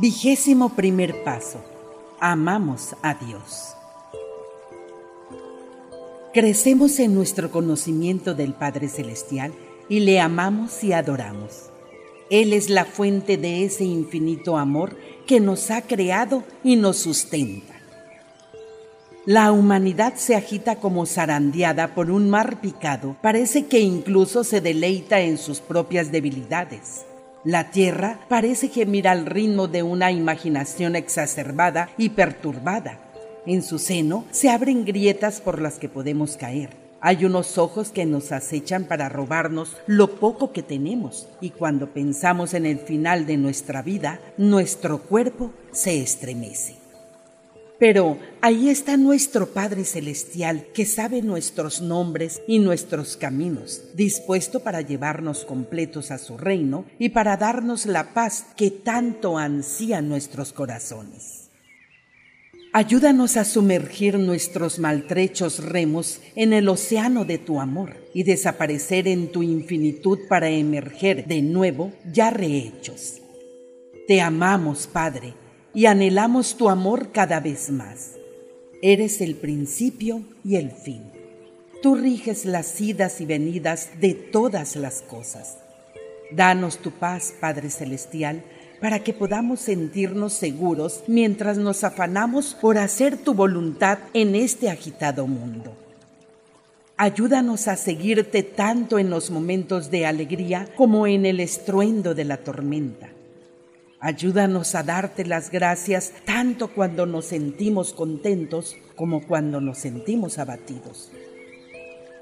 Vigésimo primer paso. Amamos a Dios. Crecemos en nuestro conocimiento del Padre Celestial y le amamos y adoramos. Él es la fuente de ese infinito amor que nos ha creado y nos sustenta. La humanidad se agita como zarandeada por un mar picado. Parece que incluso se deleita en sus propias debilidades. La tierra parece gemir al ritmo de una imaginación exacerbada y perturbada. En su seno se abren grietas por las que podemos caer. Hay unos ojos que nos acechan para robarnos lo poco que tenemos y cuando pensamos en el final de nuestra vida, nuestro cuerpo se estremece. Pero ahí está nuestro Padre Celestial que sabe nuestros nombres y nuestros caminos, dispuesto para llevarnos completos a su reino y para darnos la paz que tanto ansían nuestros corazones. Ayúdanos a sumergir nuestros maltrechos remos en el océano de tu amor y desaparecer en tu infinitud para emerger de nuevo ya rehechos. Te amamos, Padre, y anhelamos tu amor cada vez más. Eres el principio y el fin. Tú riges las idas y venidas de todas las cosas. Danos tu paz, Padre Celestial, para que podamos sentirnos seguros mientras nos afanamos por hacer tu voluntad en este agitado mundo. Ayúdanos a seguirte tanto en los momentos de alegría como en el estruendo de la tormenta Ayúdanos a darte las gracias tanto cuando nos sentimos contentos como cuando nos sentimos abatidos.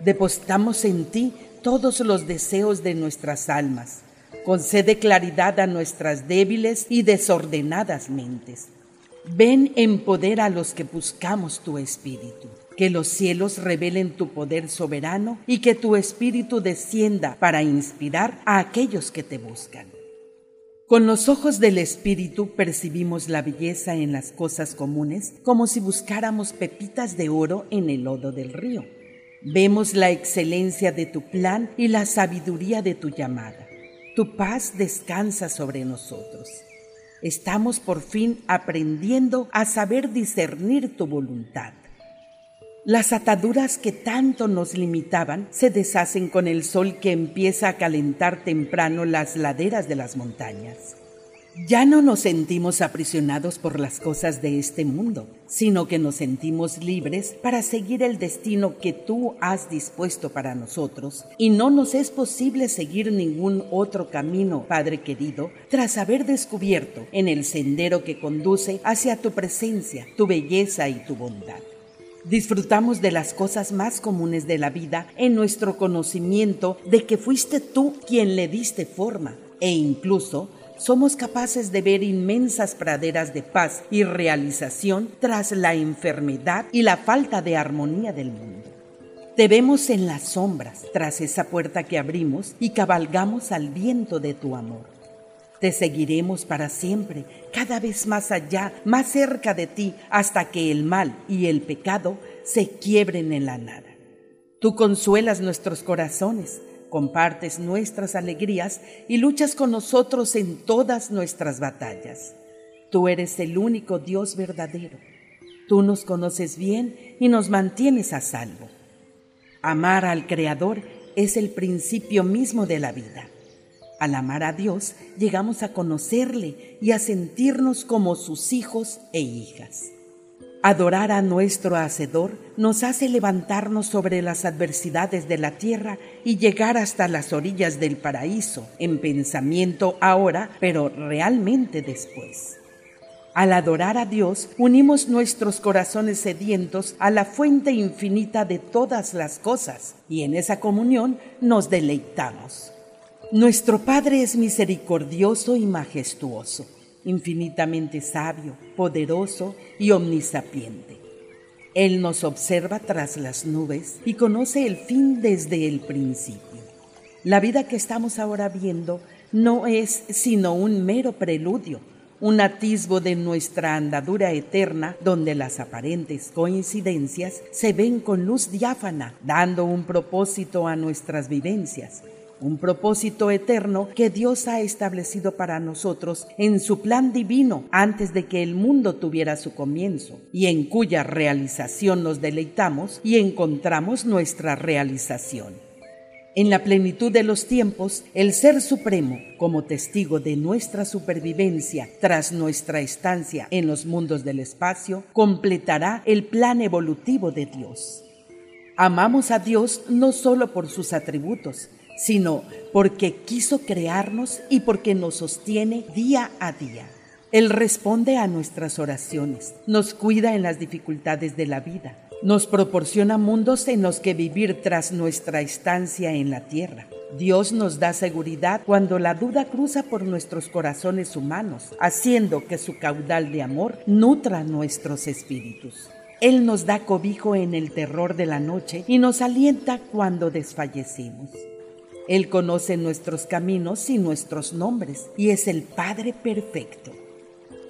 Depositamos en ti todos los deseos de nuestras almas. Concede claridad a nuestras débiles y desordenadas mentes. Ven en poder a los que buscamos tu espíritu. Que los cielos revelen tu poder soberano y que tu espíritu descienda para inspirar a aquellos que te buscan. Con los ojos del Espíritu percibimos la belleza en las cosas comunes como si buscáramos pepitas de oro en el lodo del río. Vemos la excelencia de tu plan y la sabiduría de tu llamada. Tu paz descansa sobre nosotros. Estamos por fin aprendiendo a saber discernir tu voluntad. Las ataduras que tanto nos limitaban se deshacen con el sol que empieza a calentar temprano las laderas de las montañas. Ya no nos sentimos aprisionados por las cosas de este mundo, sino que nos sentimos libres para seguir el destino que tú has dispuesto para nosotros, y no nos es posible seguir ningún otro camino, Padre querido, tras haber descubierto en el sendero que conduce hacia tu presencia, tu belleza y tu bondad. Disfrutamos de las cosas más comunes de la vida en nuestro conocimiento de que fuiste tú quien le diste forma e incluso somos capaces de ver inmensas praderas de paz y realización tras la enfermedad y la falta de armonía del mundo. Te vemos en las sombras tras esa puerta que abrimos y cabalgamos al viento de tu amor. Te seguiremos para siempre, cada vez más allá, más cerca de ti, hasta que el mal y el pecado se quiebren en la nada. Tú consuelas nuestros corazones, compartes nuestras alegrías y luchas con nosotros en todas nuestras batallas. Tú eres el único Dios verdadero. Tú nos conoces bien y nos mantienes a salvo. Amar al Creador es el principio mismo de la vida. Al amar a Dios, llegamos a conocerle y a sentirnos como sus hijos e hijas. Adorar a nuestro Hacedor nos hace levantarnos sobre las adversidades de la tierra y llegar hasta las orillas del paraíso, en pensamiento ahora, pero realmente después. Al adorar a Dios, unimos nuestros corazones sedientos a la fuente infinita de todas las cosas y en esa comunión nos deleitamos. Nuestro Padre es misericordioso y majestuoso, infinitamente sabio, poderoso y omnisapiente. Él nos observa tras las nubes y conoce el fin desde el principio. La vida que estamos ahora viendo no es sino un mero preludio, un atisbo de nuestra andadura eterna donde las aparentes coincidencias se ven con luz diáfana, dando un propósito a nuestras vivencias un propósito eterno que Dios ha establecido para nosotros en su plan divino antes de que el mundo tuviera su comienzo, y en cuya realización nos deleitamos y encontramos nuestra realización. En la plenitud de los tiempos, el Ser Supremo, como testigo de nuestra supervivencia tras nuestra estancia en los mundos del espacio, completará el plan evolutivo de Dios. Amamos a Dios no solo por sus atributos, sino porque quiso crearnos y porque nos sostiene día a día. Él responde a nuestras oraciones, nos cuida en las dificultades de la vida nos proporciona mundos en los que vivir tras nuestra estancia en la tierra. Dios nos da seguridad cuando la duda cruza por nuestros corazones humanos, haciendo que su caudal de amor nutra nuestros espíritus. Él nos da cobijo en el terror de la noche y nos alienta cuando desfallecimos. Él conoce nuestros caminos y nuestros nombres y es el Padre perfecto.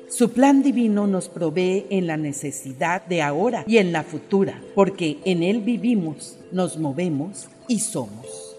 Su plan divino nos provee en la necesidad de ahora y en la futura, porque en Él vivimos, nos movemos y somos.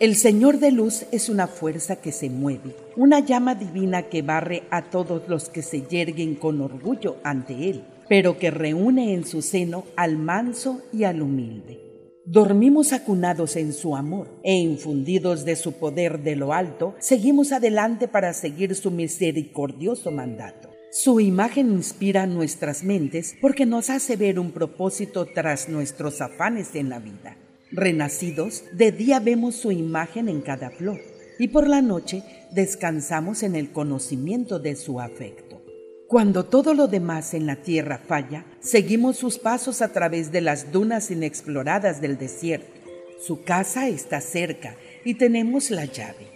El Señor de luz es una fuerza que se mueve, una llama divina que barre a todos los que se yerguen con orgullo ante Él, pero que reúne en su seno al manso y al humilde. Dormimos acunados en su amor e infundidos de su poder de lo alto, seguimos adelante para seguir su misericordioso mandato. Su imagen inspira nuestras mentes porque nos hace ver un propósito tras nuestros afanes en la vida. Renacidos, de día vemos su imagen en cada flor y por la noche descansamos en el conocimiento de su afecto. Cuando todo lo demás en la tierra falla, seguimos sus pasos a través de las dunas inexploradas del desierto. Su casa está cerca y tenemos la llave.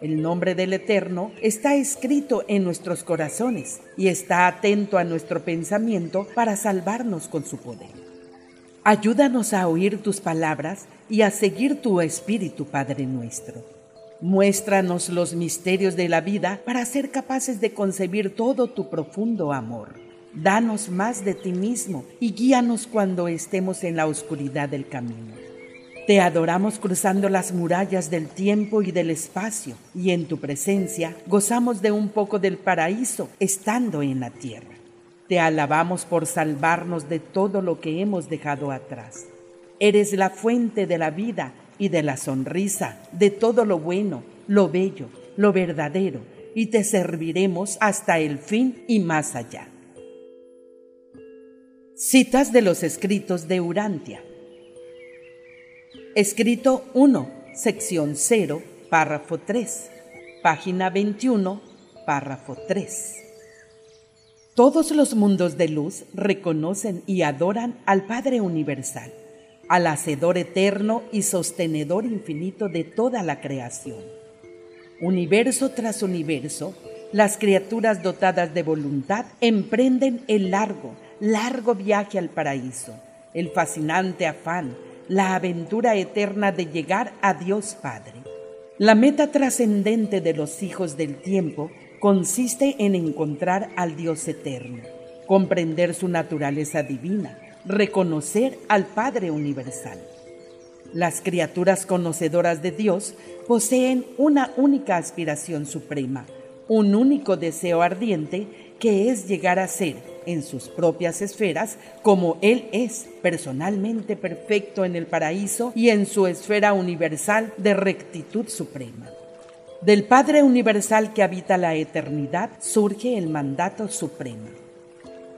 El nombre del Eterno está escrito en nuestros corazones y está atento a nuestro pensamiento para salvarnos con su poder. Ayúdanos a oír tus palabras y a seguir tu espíritu, Padre nuestro. Muéstranos los misterios de la vida para ser capaces de concebir todo tu profundo amor. Danos más de ti mismo y guíanos cuando estemos en la oscuridad del camino. Te adoramos cruzando las murallas del tiempo y del espacio, y en tu presencia gozamos de un poco del paraíso estando en la tierra. Te alabamos por salvarnos de todo lo que hemos dejado atrás. Eres la fuente de la vida y de la sonrisa, de todo lo bueno, lo bello, lo verdadero, y te serviremos hasta el fin y más allá. Citas de los escritos de Urantia. Escrito 1, sección 0, párrafo 3, página 21, párrafo 3. Todos los mundos de luz reconocen y adoran al Padre Universal, al Hacedor eterno y sostenedor infinito de toda la creación. Universo tras universo, las criaturas dotadas de voluntad emprenden el largo, largo viaje al paraíso, el fascinante afán, la aventura eterna de llegar a Dios Padre. La meta trascendente de los hijos del tiempo consiste en encontrar al Dios eterno, comprender su naturaleza divina, reconocer al Padre universal. Las criaturas conocedoras de Dios poseen una única aspiración suprema, un único deseo ardiente que es llegar a ser en sus propias esferas, como Él es personalmente perfecto en el paraíso y en su esfera universal de rectitud suprema. Del Padre Universal que habita la eternidad surge el mandato supremo.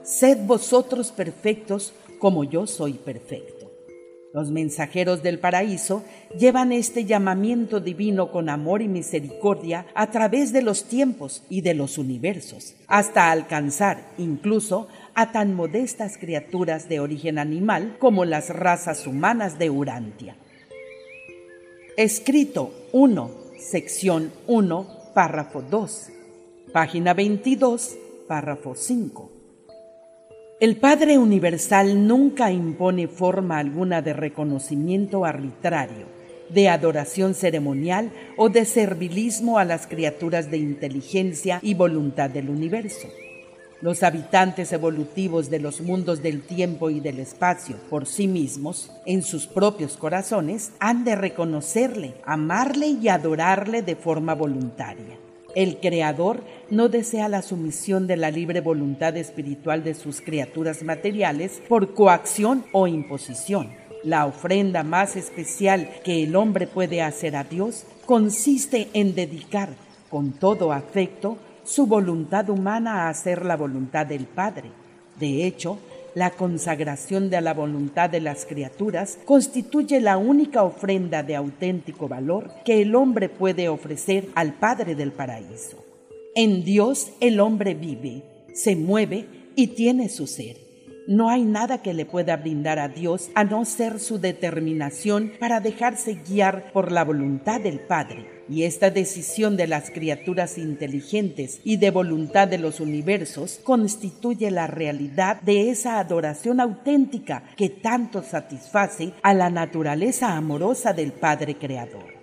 Sed vosotros perfectos como yo soy perfecto. Los mensajeros del paraíso llevan este llamamiento divino con amor y misericordia a través de los tiempos y de los universos, hasta alcanzar incluso a tan modestas criaturas de origen animal como las razas humanas de Urantia. Escrito 1, sección 1, párrafo 2, página 22, párrafo 5. El Padre Universal nunca impone forma alguna de reconocimiento arbitrario, de adoración ceremonial o de servilismo a las criaturas de inteligencia y voluntad del universo. Los habitantes evolutivos de los mundos del tiempo y del espacio por sí mismos, en sus propios corazones, han de reconocerle, amarle y adorarle de forma voluntaria. El Creador no desea la sumisión de la libre voluntad espiritual de sus criaturas materiales por coacción o imposición. La ofrenda más especial que el hombre puede hacer a Dios consiste en dedicar con todo afecto su voluntad humana a hacer la voluntad del Padre. De hecho, la consagración de la voluntad de las criaturas constituye la única ofrenda de auténtico valor que el hombre puede ofrecer al Padre del paraíso. En Dios el hombre vive, se mueve y tiene su ser. No hay nada que le pueda brindar a Dios a no ser su determinación para dejarse guiar por la voluntad del Padre. Y esta decisión de las criaturas inteligentes y de voluntad de los universos constituye la realidad de esa adoración auténtica que tanto satisface a la naturaleza amorosa del Padre Creador.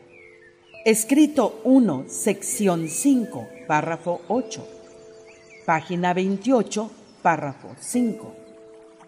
Escrito 1, sección 5, párrafo 8. Página 28, párrafo 5.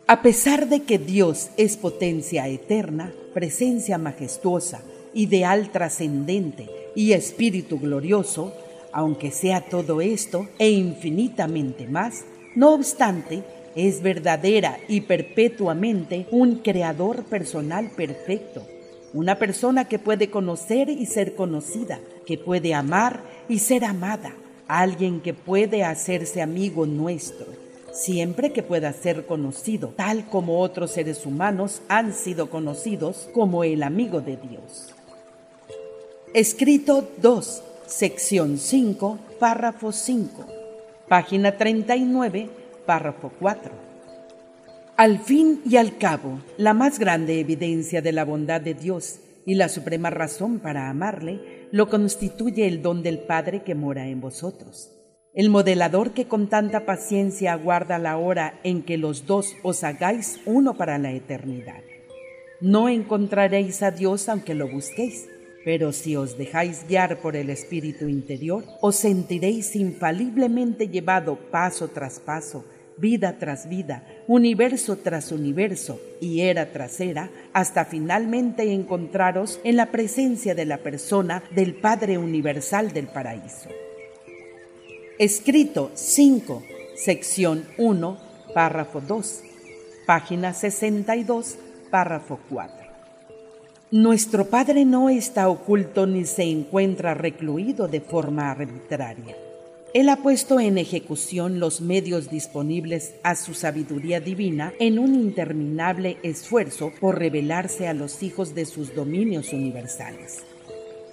A pesar de que Dios es potencia eterna, presencia majestuosa, ideal trascendente y espíritu glorioso, aunque sea todo esto e infinitamente más, no obstante, es verdadera y perpetuamente un creador personal perfecto, una persona que puede conocer y ser conocida, que puede amar y ser amada, alguien que puede hacerse amigo nuestro siempre que pueda ser conocido, tal como otros seres humanos han sido conocidos como el amigo de Dios. Escrito 2, sección 5, párrafo 5, página 39, párrafo 4. Al fin y al cabo, la más grande evidencia de la bondad de Dios y la suprema razón para amarle lo constituye el don del Padre que mora en vosotros el modelador que con tanta paciencia aguarda la hora en que los dos os hagáis uno para la eternidad. No encontraréis a Dios aunque lo busquéis, pero si os dejáis guiar por el Espíritu interior, os sentiréis infaliblemente llevado paso tras paso, vida tras vida, universo tras universo y era tras era, hasta finalmente encontraros en la presencia de la persona del Padre Universal del Paraíso. Escrito 5, sección 1, párrafo 2, página 62, párrafo 4. Nuestro Padre no está oculto ni se encuentra recluido de forma arbitraria. Él ha puesto en ejecución los medios disponibles a su sabiduría divina en un interminable esfuerzo por revelarse a los hijos de sus dominios universales.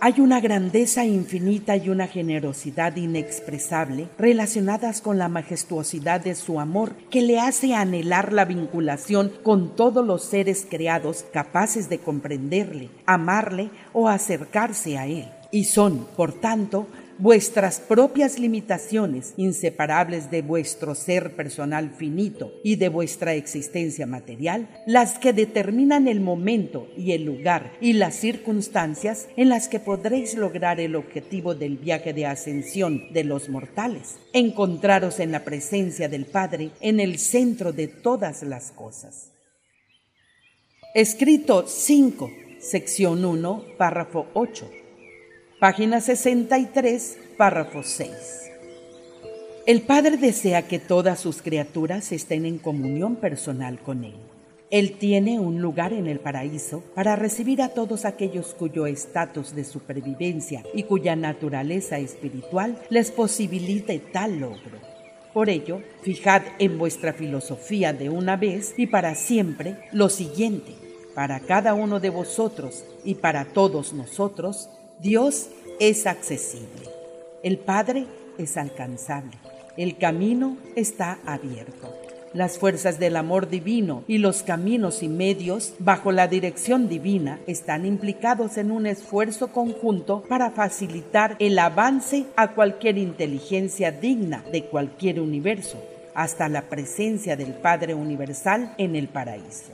Hay una grandeza infinita y una generosidad inexpresable relacionadas con la majestuosidad de su amor que le hace anhelar la vinculación con todos los seres creados capaces de comprenderle, amarle o acercarse a él. Y son, por tanto, vuestras propias limitaciones, inseparables de vuestro ser personal finito y de vuestra existencia material, las que determinan el momento y el lugar y las circunstancias en las que podréis lograr el objetivo del viaje de ascensión de los mortales, encontraros en la presencia del Padre en el centro de todas las cosas. Escrito 5, sección 1, párrafo 8 Página 63, párrafo 6. El Padre desea que todas sus criaturas estén en comunión personal con Él. Él tiene un lugar en el paraíso para recibir a todos aquellos cuyo estatus de supervivencia y cuya naturaleza espiritual les posibilite tal logro. Por ello, fijad en vuestra filosofía de una vez y para siempre lo siguiente. Para cada uno de vosotros y para todos nosotros, Dios es accesible. El Padre es alcanzable. El camino está abierto. Las fuerzas del amor divino y los caminos y medios bajo la dirección divina están implicados en un esfuerzo conjunto para facilitar el avance a cualquier inteligencia digna de cualquier universo, hasta la presencia del Padre Universal en el paraíso.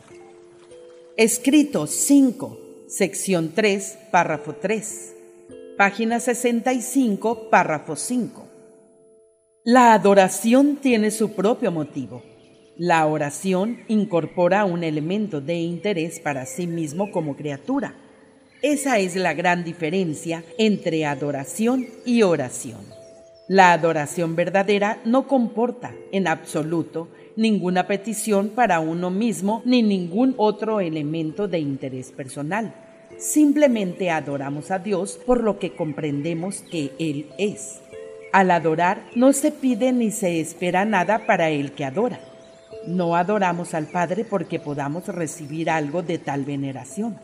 Escrito 5, sección 3, párrafo 3. Página 65, párrafo 5. La adoración tiene su propio motivo. La oración incorpora un elemento de interés para sí mismo como criatura. Esa es la gran diferencia entre adoración y oración. La adoración verdadera no comporta, en absoluto, ninguna petición para uno mismo ni ningún otro elemento de interés personal. Simplemente adoramos a Dios por lo que comprendemos que Él es. Al adorar no se pide ni se espera nada para el que adora. No adoramos al Padre porque podamos recibir algo de tal veneración.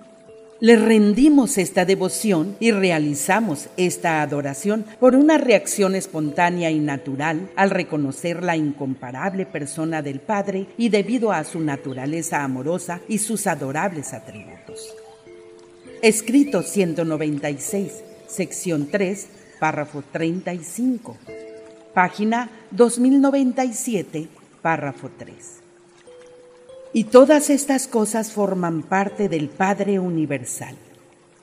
Le rendimos esta devoción y realizamos esta adoración por una reacción espontánea y natural al reconocer la incomparable persona del Padre y debido a su naturaleza amorosa y sus adorables atributos. Escrito 196, sección 3, párrafo 35, página 2097, párrafo 3. Y todas estas cosas forman parte del Padre Universal.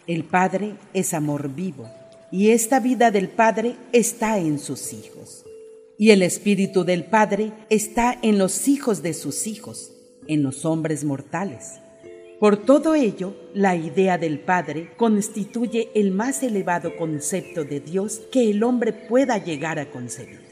El Padre es amor vivo y esta vida del Padre está en sus hijos. Y el Espíritu del Padre está en los hijos de sus hijos, en los hombres mortales. Por todo ello, la idea del Padre constituye el más elevado concepto de Dios que el hombre pueda llegar a concebir.